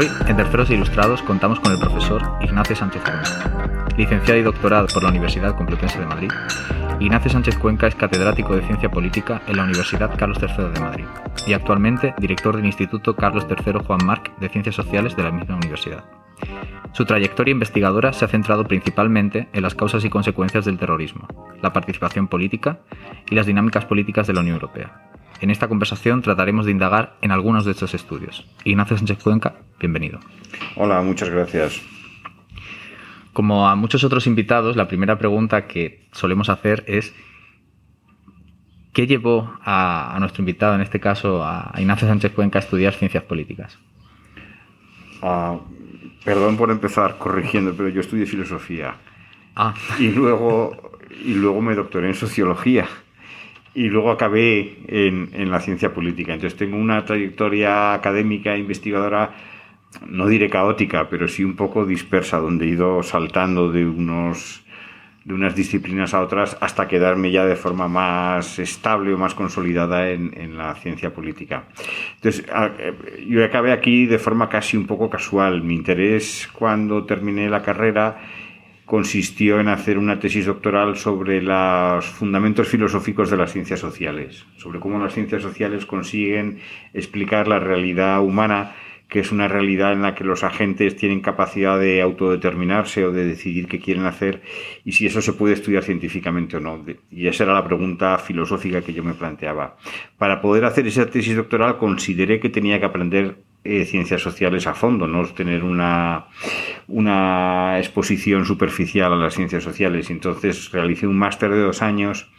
Hoy, en Terceros e Ilustrados, contamos con el profesor Ignacio Sánchez Cuenca. Licenciado y doctorado por la Universidad Complutense de Madrid, Ignacio Sánchez Cuenca es catedrático de Ciencia Política en la Universidad Carlos III de Madrid y actualmente director del Instituto Carlos III Juan Marc de Ciencias Sociales de la misma universidad. Su trayectoria investigadora se ha centrado principalmente en las causas y consecuencias del terrorismo, la participación política y las dinámicas políticas de la Unión Europea. En esta conversación trataremos de indagar en algunos de estos estudios. Ignacio Sánchez Cuenca, bienvenido. Hola, muchas gracias. Como a muchos otros invitados, la primera pregunta que solemos hacer es ¿qué llevó a, nuestro invitado, en este caso a Ignacio Sánchez Cuenca, a estudiar ciencias políticas? Ah, Perdón por empezar corrigiendo, pero yo estudié filosofía. Ah. Y luego, y luego me doctoré en sociología. Y luego acabé en, en la ciencia política. Entonces tengo una trayectoria académica investigadora, no diré caótica, pero sí un poco dispersa, donde he ido saltando de unos de unas disciplinas a otras hasta quedarme ya de forma más estable o más consolidada en, en la ciencia política. Entonces, yo acabé aquí de forma casi un poco casual. Mi interés cuando terminé la carrera consistió en hacer una tesis doctoral sobre los fundamentos filosóficos de las ciencias sociales, sobre cómo las ciencias sociales consiguen explicar la realidad humana que es una realidad en la que los agentes tienen capacidad de autodeterminarse o de decidir qué quieren hacer y si eso se puede estudiar científicamente o no. Y esa era la pregunta filosófica que yo me planteaba. Para poder hacer esa tesis doctoral consideré que tenía que aprender eh, ciencias sociales a fondo, no tener una, una exposición superficial a las ciencias sociales. Entonces realicé un máster de dos años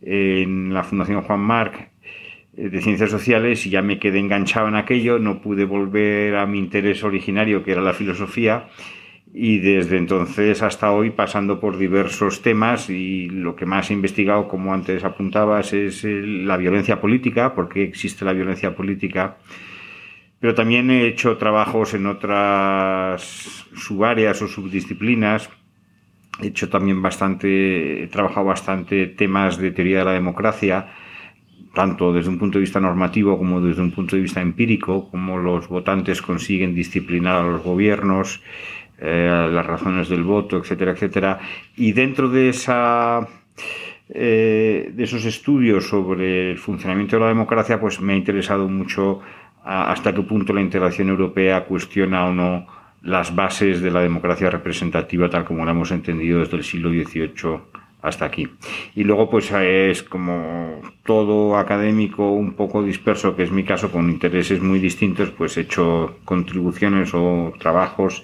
en la Fundación Juan Marc eh, de ciencias sociales y ya me quedé enganchado en aquello, no pude volver a mi interés originario que era la filosofía y desde entonces hasta hoy pasando por diversos temas y lo que más he investigado, como antes apuntabas, es la violencia política, porque existe la violencia política, pero también he hecho trabajos en otras subáreas o subdisciplinas, he hecho también bastante, he trabajado bastante temas de teoría de la democracia, tanto desde un punto de vista normativo como desde un punto de vista empírico, cómo los votantes consiguen disciplinar a los gobiernos, eh, las razones del voto, etcétera, etcétera. Y dentro de esa eh, de esos estudios sobre el funcionamiento de la democracia, pues me ha interesado mucho hasta qué punto la integración europea cuestiona o no las bases de la democracia representativa tal como la hemos entendido desde el siglo XVIII hasta aquí. Y luego pues es como todo académico un poco disperso, que es mi caso, con intereses muy distintos, pues he hecho contribuciones o trabajos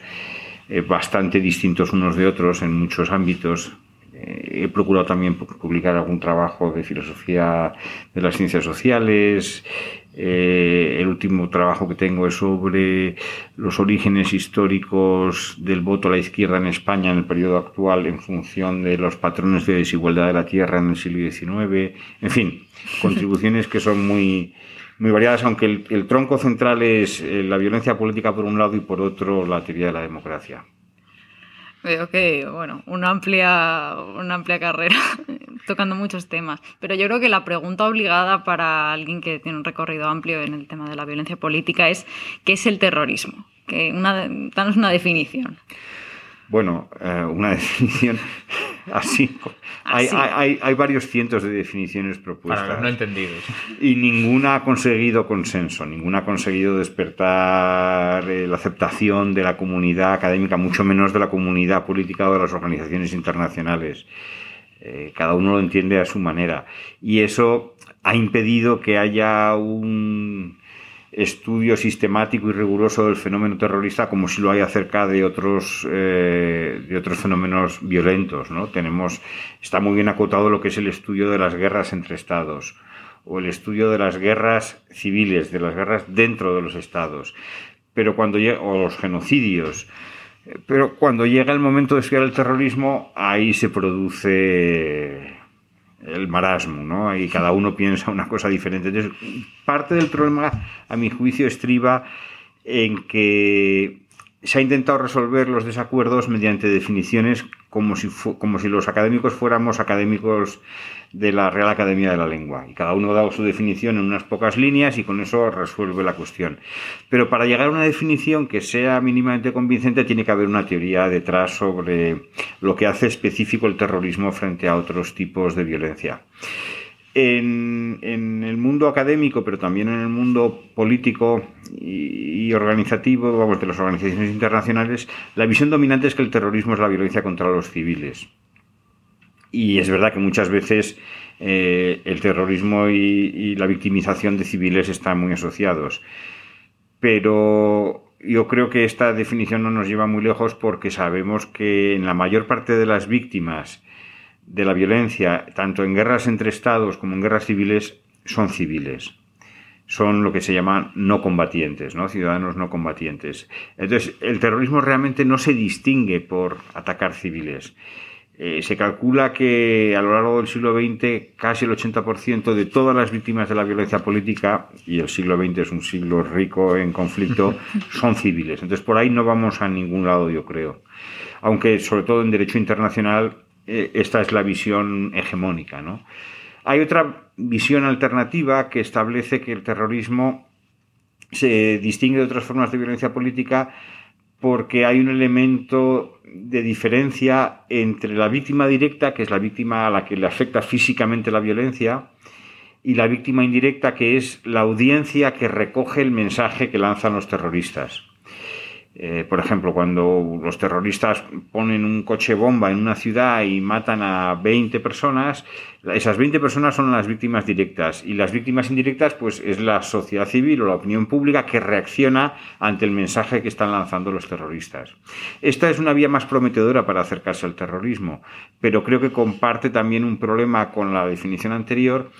eh, bastante distintos unos de otros en muchos ámbitos. Eh, he procurado también publicar algún trabajo de filosofía de las ciencias sociales, eh, el último trabajo que tengo es sobre los orígenes históricos del voto a la izquierda en España en el periodo actual en función de los patrones de desigualdad de la tierra en el siglo XIX. En fin, contribuciones que son muy, muy variadas, aunque el, el tronco central es eh, la violencia política por un lado y por otro la teoría de la democracia. Veo que, bueno, una amplia, una amplia carrera tocando muchos temas. Pero yo creo que la pregunta obligada para alguien que tiene un recorrido amplio en el tema de la violencia política es ¿qué es el terrorismo? Que una, danos una definición. Bueno, eh, una definición así. Hay, hay, hay, varios cientos de definiciones propuestas. Para los no entendidos. Y ninguna ha conseguido consenso, ninguna ha conseguido despertar eh, la aceptación de la comunidad académica, mucho menos de la comunidad política o de las organizaciones internacionales. Eh, cada uno lo entiende a su manera. Y eso ha impedido que haya un estudio sistemático y riguroso del fenómeno terrorista como si lo hay acerca de otros eh, de otros fenómenos violentos no tenemos está muy bien acotado lo que es el estudio de las guerras entre estados o el estudio de las guerras civiles de las guerras dentro de los estados. Pero cuando llega o los genocidios pero cuando llega el momento de estudiar el terrorismo ahí se produce el marasmo, ¿no? Y cada uno piensa una cosa diferente. Entonces, parte del problema, a mi juicio, estriba en que se ha intentado resolver los desacuerdos mediante definiciones como si, los académicos fuéramos académicos de la Real Academia de la Lengua. Y cada uno ha dado su definición en unas pocas líneas y con eso resuelve la cuestión. Pero para llegar a una definición que sea mínimamente convincente tiene que haber una teoría detrás sobre lo que hace específico el terrorismo frente a otros tipos de violencia. En, el mundo académico, pero también en el mundo político y, organizativo, vamos, de las organizaciones internacionales, la visión dominante es que el terrorismo es la violencia contra los civiles. Y es verdad que muchas veces eh, el terrorismo y, y, la victimización de civiles están muy asociados. Pero yo creo que esta definición no nos lleva muy lejos porque sabemos que en la mayor parte de las víctimas de la violencia, tanto en guerras entre estados como en guerras civiles, son civiles. Son lo que se llaman no combatientes, ¿no? ciudadanos no combatientes. Entonces, el terrorismo realmente no se distingue por atacar civiles. Eh, se calcula que a lo largo del siglo XX casi el 80% de todas las víctimas de la violencia política, y el siglo XX es un siglo rico en conflicto, son civiles. Entonces por ahí no vamos a ningún lado, yo creo. Aunque sobre todo en derecho internacional esta es la visión hegemónica. ¿no? Hay otra visión alternativa que establece que el terrorismo se distingue de otras formas de violencia política porque hay un elemento de diferencia entre la víctima directa, que es la víctima a la que le afecta físicamente la violencia, y la víctima indirecta, que es la audiencia que recoge el mensaje que lanzan los terroristas. Eh, por ejemplo, cuando los terroristas ponen un coche bomba en una ciudad y matan a 20 personas, esas 20 personas son las víctimas directas y las víctimas indirectas pues es la sociedad civil o la opinión pública que reacciona ante el mensaje que están lanzando los terroristas. Esta es una vía más prometedora para acercarse al terrorismo, pero creo que comparte también un problema con la definición anterior,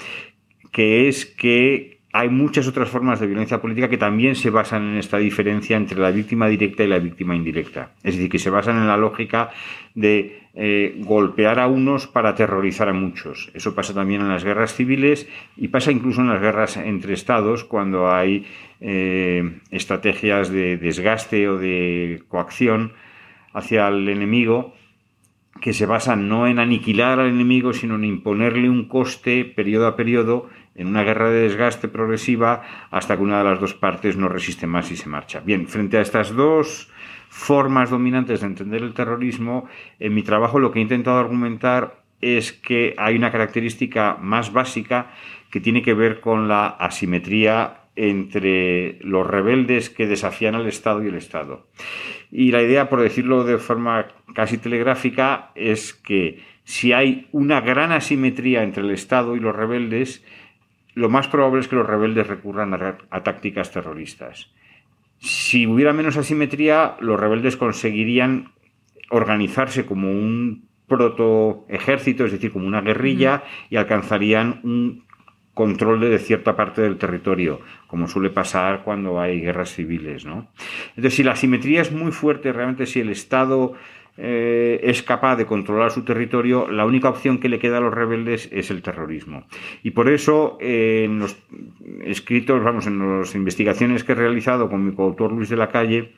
que es que hay muchas otras formas de violencia política que también se basan en esta diferencia entre la víctima directa y la víctima indirecta. Es decir, que se basan en la lógica de eh, golpear a unos para aterrorizar a muchos. Eso pasa también en las guerras civiles y pasa incluso en las guerras entre estados cuando hay eh, estrategias de desgaste o de coacción hacia el enemigo que se basan no en aniquilar al enemigo, sino en imponerle un coste periodo a periodo en una guerra de desgaste progresiva hasta que una de las dos partes no resiste más y se marcha. Bien, frente a estas dos formas dominantes de entender el terrorismo, en mi trabajo lo que he intentado argumentar es que hay una característica más básica que tiene que ver con la asimetría entre los rebeldes que desafían al Estado y el Estado. Y la idea, por decirlo de forma casi telegráfica, es que si hay una gran asimetría entre el Estado y los rebeldes, lo más probable es que los rebeldes recurran a, tácticas terroristas. Si hubiera menos asimetría, los rebeldes conseguirían organizarse como un protoejército, es decir, como una guerrilla, y alcanzarían un control de cierta parte del territorio, como suele pasar cuando hay guerras civiles. ¿no? Entonces, si la asimetría es muy fuerte, realmente si el Estado eh, es capaz de controlar su territorio, la única opción que le queda a los rebeldes es el terrorismo. Y por eso, eh, en los escritos, vamos, en las investigaciones que he realizado con mi coautor Luis de la Calle,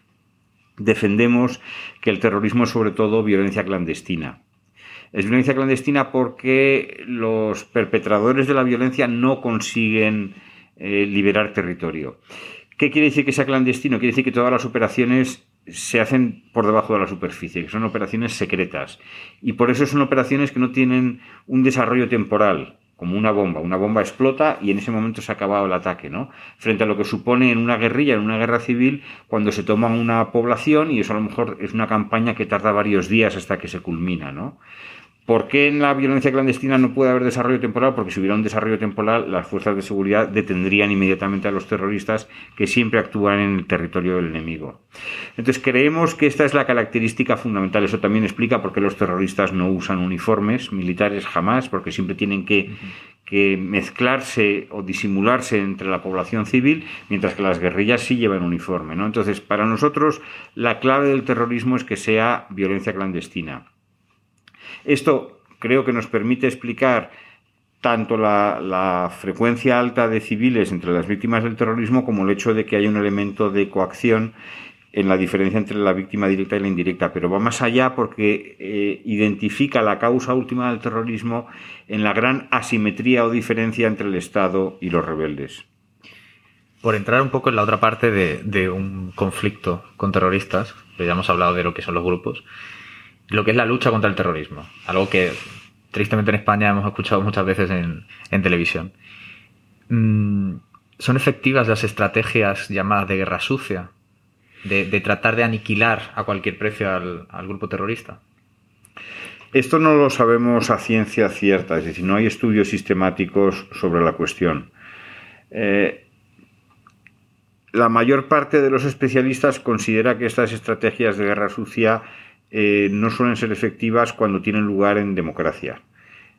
defendemos que el terrorismo es sobre todo violencia clandestina. Es violencia clandestina porque los perpetradores de la violencia no consiguen eh, liberar territorio. ¿Qué quiere decir que sea clandestino? Quiere decir que todas las operaciones se hacen por debajo de la superficie, que son operaciones secretas. Y por eso son operaciones que no tienen un desarrollo temporal, como una bomba. Una bomba explota y en ese momento se ha acabado el ataque, ¿no? Frente a lo que supone en una guerrilla, en una guerra civil, cuando se toma una población y eso a lo mejor es una campaña que tarda varios días hasta que se culmina, ¿no? ¿Por qué en la violencia clandestina no puede haber desarrollo temporal? Porque si hubiera un desarrollo temporal, las fuerzas de seguridad detendrían inmediatamente a los terroristas que siempre actúan en el territorio del enemigo. Entonces creemos que esta es la característica fundamental. Eso también explica por qué los terroristas no usan uniformes militares jamás, porque siempre tienen que, mezclarse o disimularse entre la población civil, mientras que las guerrillas sí llevan uniforme. ¿no? Entonces, para nosotros, la clave del terrorismo es que sea violencia clandestina. Esto creo que nos permite explicar tanto la, frecuencia alta de civiles entre las víctimas del terrorismo como el hecho de que hay un elemento de coacción en la diferencia entre la víctima directa y la indirecta, pero va más allá porque eh, identifica la causa última del terrorismo en la gran asimetría o diferencia entre el Estado y los rebeldes. Por entrar un poco en la otra parte de, un conflicto con terroristas, ya hemos hablado de lo que son los grupos, lo que es la lucha contra el terrorismo, algo que tristemente en España hemos escuchado muchas veces en, televisión. Mm, ¿Son efectivas las estrategias llamadas de guerra sucia de, tratar de aniquilar a cualquier precio al, grupo terrorista? Esto no lo sabemos a ciencia cierta, es decir, no hay estudios sistemáticos sobre la cuestión. Eh, la mayor parte de los especialistas considera que estas estrategias de guerra sucia eh, no suelen ser efectivas cuando tienen lugar en democracia.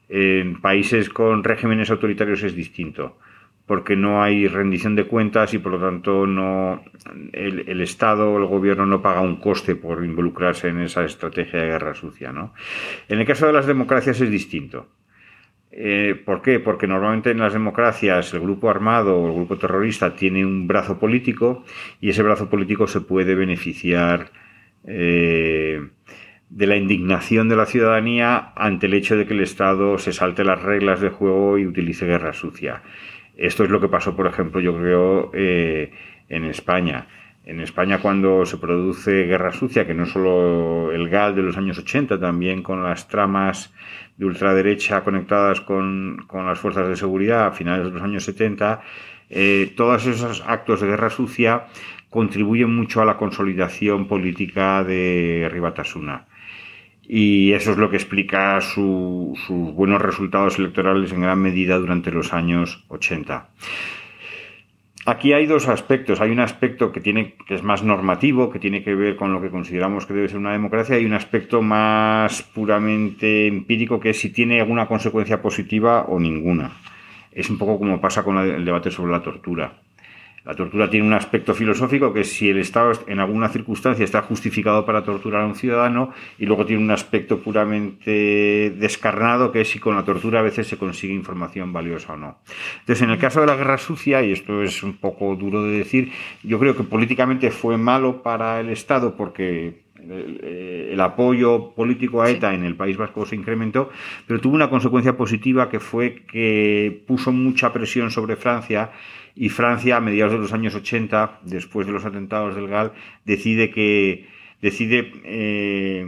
En países con regímenes autoritarios es distinto porque no hay rendición de cuentas y por lo tanto no el, Estado o el gobierno no paga un coste por involucrarse en esa estrategia de guerra sucia. ¿no? En el caso de las democracias es distinto. Eh, ¿Por qué? Porque normalmente en las democracias el grupo armado o el grupo terrorista tiene un brazo político y ese brazo político se puede beneficiar eh, de la indignación de la ciudadanía ante el hecho de que el Estado se salte las reglas de juego y utilice guerra sucia. Esto es lo que pasó, por ejemplo, yo creo, eh, en España. En España cuando se produce guerra sucia, que no solo el GAL de los años 80, también con las tramas de ultraderecha conectadas con, las fuerzas de seguridad a finales de los años 70, eh, todos esos actos de guerra sucia contribuyen mucho a la consolidación política de Ribatasuna y eso es lo que explica sus buenos resultados electorales en gran medida durante los años 80. Aquí hay dos aspectos. Hay un aspecto que, tiene, que es más normativo, que tiene que ver con lo que consideramos que debe ser una democracia, y un aspecto más puramente empírico, que es si tiene alguna consecuencia positiva o ninguna. Es un poco como pasa con el debate sobre la tortura. La tortura tiene un aspecto filosófico que es si el Estado en alguna circunstancia está justificado para torturar a un ciudadano y luego tiene un aspecto puramente descarnado que es si con la tortura a veces se consigue información valiosa o no. Entonces, en el caso de la guerra sucia, y esto es un poco duro de decir, yo creo que políticamente fue malo para el Estado porque el, apoyo político a ETA en el País Vasco se incrementó, pero tuvo una consecuencia positiva que fue que puso mucha presión sobre Francia y Francia a mediados de los años 80, después de los atentados del GAL, decide que decide eh,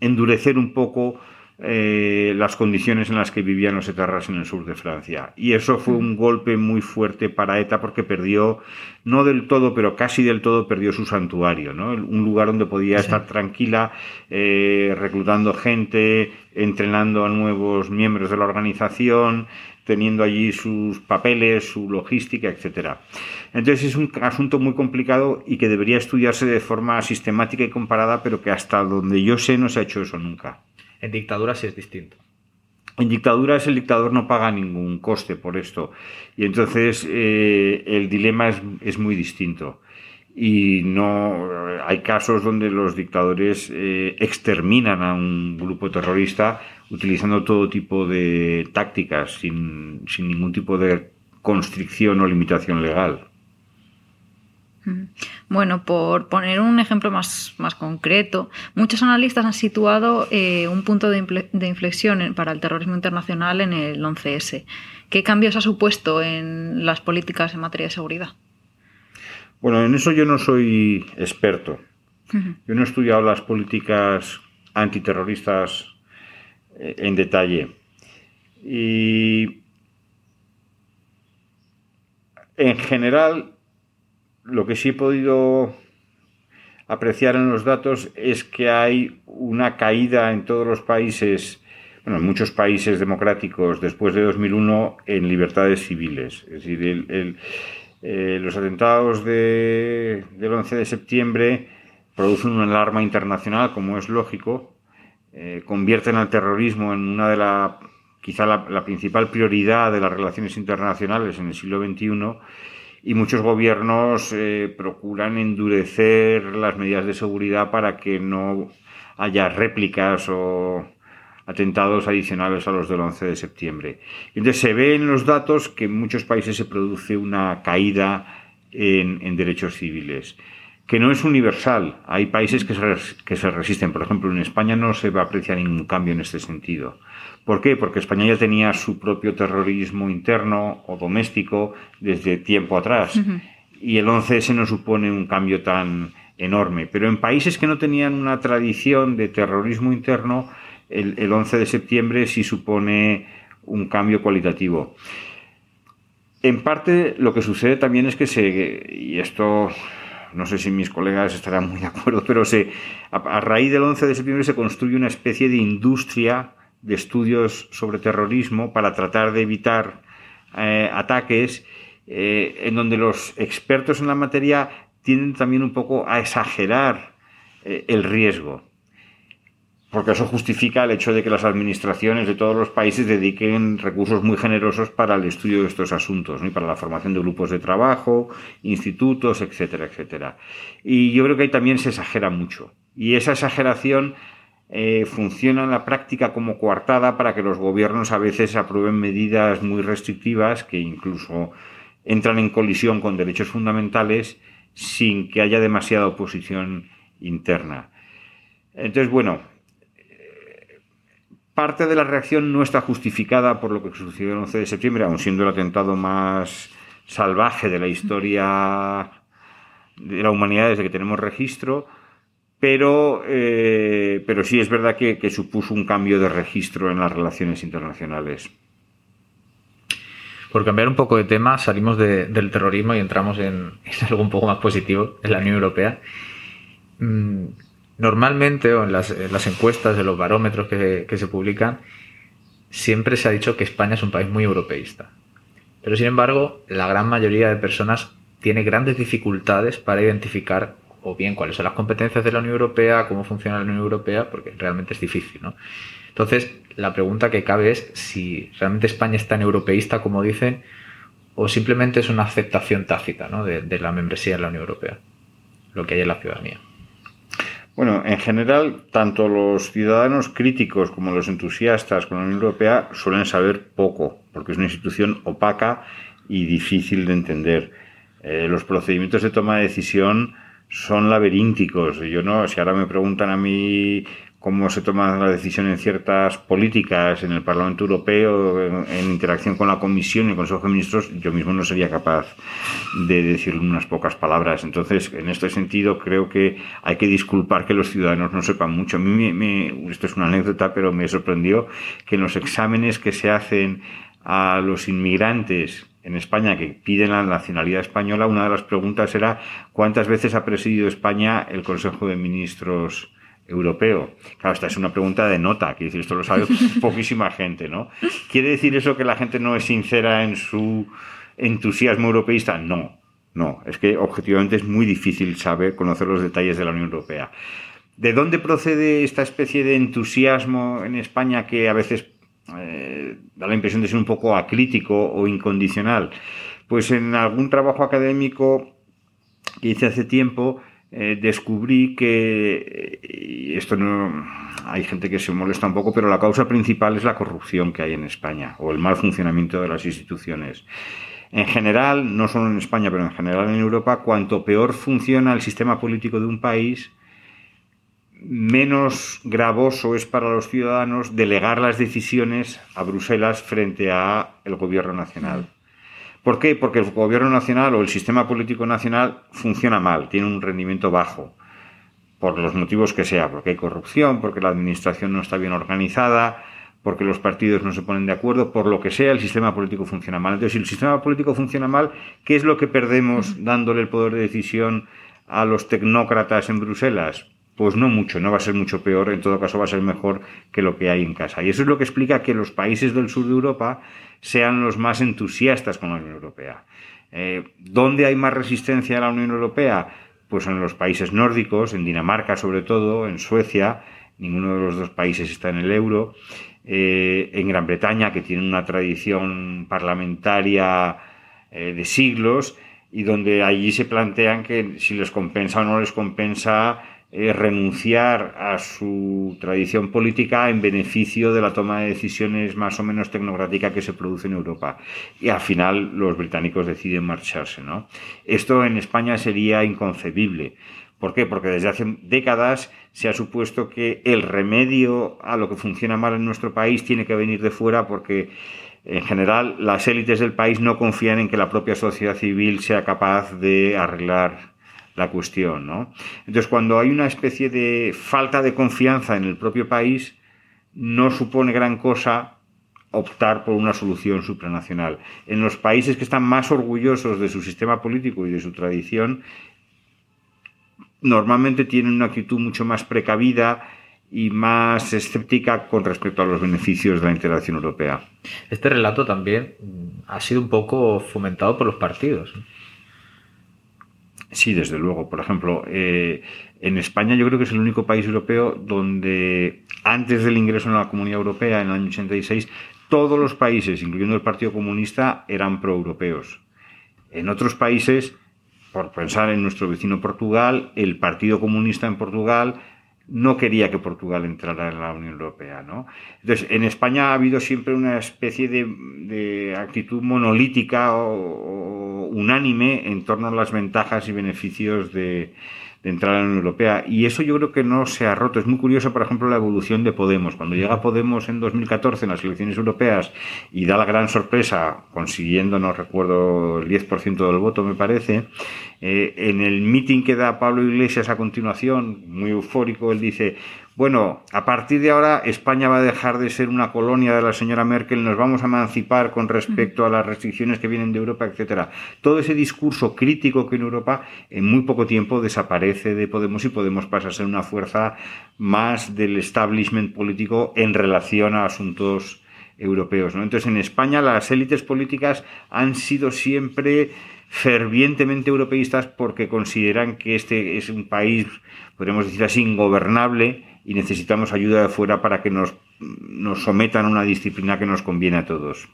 endurecer un poco eh, las condiciones en las que vivían los etarras en el sur de Francia. Y eso fue un golpe muy fuerte para ETA porque perdió, no del todo, pero casi del todo perdió su santuario, ¿no? un lugar donde podía estar tranquila, eh, reclutando gente, entrenando a nuevos miembros de la organización, teniendo allí sus papeles, su logística, etcétera. Entonces es un asunto muy complicado y que debería estudiarse de forma sistemática y comparada, pero que hasta donde yo sé no se ha hecho eso nunca. En dictaduras es distinto. En dictaduras el dictador no paga ningún coste por esto y entonces eh, el dilema es, muy distinto y no hay casos donde los dictadores eh, exterminan a un grupo terrorista utilizando todo tipo de tácticas sin, ningún tipo de constricción o limitación legal. Bueno, por poner un ejemplo más, más concreto, muchos analistas han situado eh, un punto de, inflexión para el terrorismo internacional en el 11S. ¿Qué cambios ha supuesto en las políticas en materia de seguridad? Bueno, en eso yo no soy experto. Yo no he estudiado las políticas antiterroristas en detalle. Y en general, lo que sí he podido apreciar en los datos es que hay una caída en todos los países, bueno, en muchos países democráticos después de 2001 en libertades civiles. Es decir, eh, los atentados del 11 de septiembre producen una alarma internacional, como es lógico, eh, convierten al terrorismo en una de las, quizá la, principal prioridad de las relaciones internacionales en el siglo XXI y muchos gobiernos eh, procuran endurecer las medidas de seguridad para que no haya réplicas o atentados adicionales a los del 11 de septiembre. Entonces se ve en los datos que en muchos países se produce una caída en derechos civiles. Que no es universal. Hay países que se, que se resisten. Por ejemplo, en España no se va a apreciar ningún cambio en este sentido. ¿Por qué? Porque España ya tenía su propio terrorismo interno o doméstico desde tiempo atrás. Y el 11S no supone un cambio tan enorme. Pero en países que no tenían una tradición de terrorismo interno, el, el 11 de septiembre sí supone un cambio cualitativo. En parte lo que sucede también es que se, y esto no sé si mis colegas estarán muy de acuerdo, pero se, a, raíz del 11 de septiembre se construye una especie de industria de estudios sobre terrorismo para tratar de evitar eh, ataques eh, en donde los expertos en la materia tienden también un poco a exagerar eh, el riesgo porque eso justifica el hecho de que las administraciones de todos los países dediquen recursos muy generosos para el estudio de estos asuntos, y para la formación de grupos de trabajo, institutos, etcétera, etcétera. Y yo creo que ahí también se exagera mucho. Y esa exageración eh, funciona en la práctica como coartada para que los gobiernos a veces aprueben medidas muy restrictivas que incluso entran en colisión con derechos fundamentales sin que haya demasiada oposición interna. Entonces, bueno, parte de la reacción no está justificada por lo que sucedió el 11 de septiembre, aun siendo el atentado más salvaje de la historia de la humanidad desde que tenemos registro, pero, eh, pero sí es verdad que, supuso un cambio de registro en las relaciones internacionales. Por cambiar un poco de tema, salimos del terrorismo y entramos en, algo un poco más positivo, en la Unión Europea. Mm, Normalmente, o en las, encuestas de los barómetros que, se publican, siempre se ha dicho que España es un país muy europeísta. Pero sin embargo, la gran mayoría de personas tiene grandes dificultades para identificar o bien cuáles son las competencias de la Unión Europea, cómo funciona la Unión Europea, porque realmente es difícil, ¿no? Entonces, la pregunta que cabe es si realmente España es tan europeísta como dicen, o simplemente es una aceptación tácita de, de la membresía en la Unión Europea, lo que hay en la ciudadanía. Bueno, en general, tanto los ciudadanos críticos como los entusiastas con la Unión Europea suelen saber poco, porque es una institución opaca y difícil de entender. Eh, los procedimientos de toma de decisión son laberínticos. Yo no, si ahora me preguntan a mí cómo se toman las decisiones en ciertas políticas en el Parlamento Europeo, en, interacción con la Comisión y el Consejo de Ministros, yo mismo no sería capaz de decir unas pocas palabras. Entonces, en este sentido, creo que hay que disculpar que los ciudadanos no sepan mucho. A mí, me, esto es una anécdota, pero me sorprendió que en los exámenes que se hacen a los inmigrantes en España que piden la nacionalidad española, una de las preguntas era cuántas veces ha presidido España el Consejo de Ministros europeo? Claro, esta es una pregunta de nota, que decir, esto lo sabe poquísima gente, ¿no? ¿Quiere decir eso que la gente no es sincera en su entusiasmo europeísta? No, no, es que objetivamente es muy difícil saber, conocer los detalles de la Unión Europea. ¿De dónde procede esta especie de entusiasmo en España que a veces eh, da la impresión de ser un poco acrítico o incondicional? Pues en algún trabajo académico que hice hace tiempo, eh, descubrí que, y esto no, hay gente que se molesta un poco, pero la causa principal es la corrupción que hay en España o el mal funcionamiento de las instituciones. En general, no solo en España, pero en general en Europa, cuanto peor funciona el sistema político de un país, menos gravoso es para los ciudadanos delegar las decisiones a Bruselas frente a el gobierno nacional. ¿Por qué? Porque el gobierno nacional o el sistema político nacional funciona mal, tiene un rendimiento bajo, por los motivos que sea, porque hay corrupción, porque la administración no está bien organizada, porque los partidos no se ponen de acuerdo, por lo que sea, el sistema político funciona mal. Entonces, si el sistema político funciona mal, ¿qué es lo que perdemos dándole el poder de decisión a los tecnócratas en Bruselas? Pues no mucho, no va a ser mucho peor, en todo caso va a ser mejor que lo que hay en casa. Y eso es lo que explica que los países del sur de Europa sean los más entusiastas con la Unión Europea. Eh, ¿Dónde hay más resistencia a la Unión Europea? Pues en los países nórdicos, en Dinamarca sobre todo, en Suecia, ninguno de los dos países está en el euro, eh, en Gran Bretaña, que tiene una tradición parlamentaria eh, de siglos, y donde allí se plantean que si les compensa o no les compensa eh, renunciar a su tradición política en beneficio de la toma de decisiones más o menos tecnocrática que se produce en Europa. Y al final los británicos deciden marcharse. ¿no? Esto en España sería inconcebible. ¿Por qué? Porque desde hace décadas se ha supuesto que el remedio a lo que funciona mal en nuestro país tiene que venir de fuera porque en general las élites del país no confían en que la propia sociedad civil sea capaz de arreglar la cuestión, ¿no? Entonces, cuando hay una especie de falta de confianza en el propio país, no supone gran cosa optar por una solución supranacional. En los países que están más orgullosos de su sistema político y de su tradición, normalmente tienen una actitud mucho más precavida y más escéptica con respecto a los beneficios de la integración europea. Este relato también ha sido un poco fomentado por los partidos. Sí, desde luego. Por ejemplo, eh, en España yo creo que es el único país europeo donde antes del ingreso en la Comunidad Europea en el año 86, todos los países, incluyendo el Partido Comunista, eran proeuropeos. En otros países, por pensar en nuestro vecino Portugal, el Partido Comunista en Portugal no quería que Portugal entrara en la Unión Europea. ¿no? Entonces, en España ha habido siempre una especie de, actitud monolítica o, unánime en torno a las ventajas y beneficios de, entrar a la Unión Europea. Y eso yo creo que no se ha roto. Es muy curioso, por ejemplo, la evolución de Podemos. Cuando llega Podemos en 2014 en las elecciones europeas y da la gran sorpresa, consiguiendo, no recuerdo, el 10% del voto, me parece, eh, en el meeting que da Pablo Iglesias a continuación, muy eufórico, él dice, bueno, a partir de ahora España va a dejar de ser una colonia de la señora Merkel, nos vamos a emancipar con respecto a las restricciones que vienen de Europa, etcétera. Todo ese discurso crítico que en Europa en muy poco tiempo desaparece de Podemos y Podemos pasa a ser una fuerza más del establishment político en relación a asuntos europeos. Entonces, en España las élites políticas han sido siempre fervientemente europeístas porque consideran que este es un país, podríamos decir así, ingobernable y necesitamos ayuda de fuera para que nos, nos sometan a una disciplina que nos conviene a todos.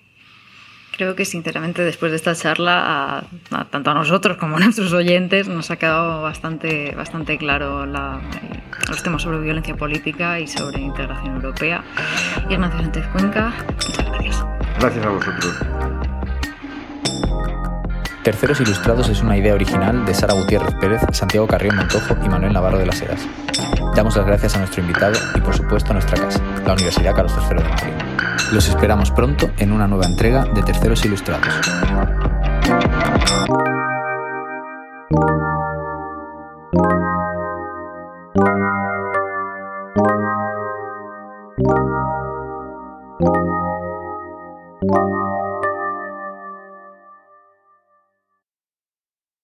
Creo que sinceramente después de esta charla, tanto a nosotros como a nuestros oyentes, nos ha quedado bastante, bastante claro los temas sobre violencia política y sobre integración europea. Ignacio Sánchez Cuenca, muchas gracias. Gracias a vosotros. Terceros Ilustrados es una idea original de Sara Gutiérrez Pérez, Santiago Carrión Montojo y Manuel Navarro de las Heras. Damos las gracias a nuestro invitado y por supuesto a nuestra casa, la Universidad Carlos III de Madrid. Los esperamos pronto en una nueva entrega de Terceros Ilustrados.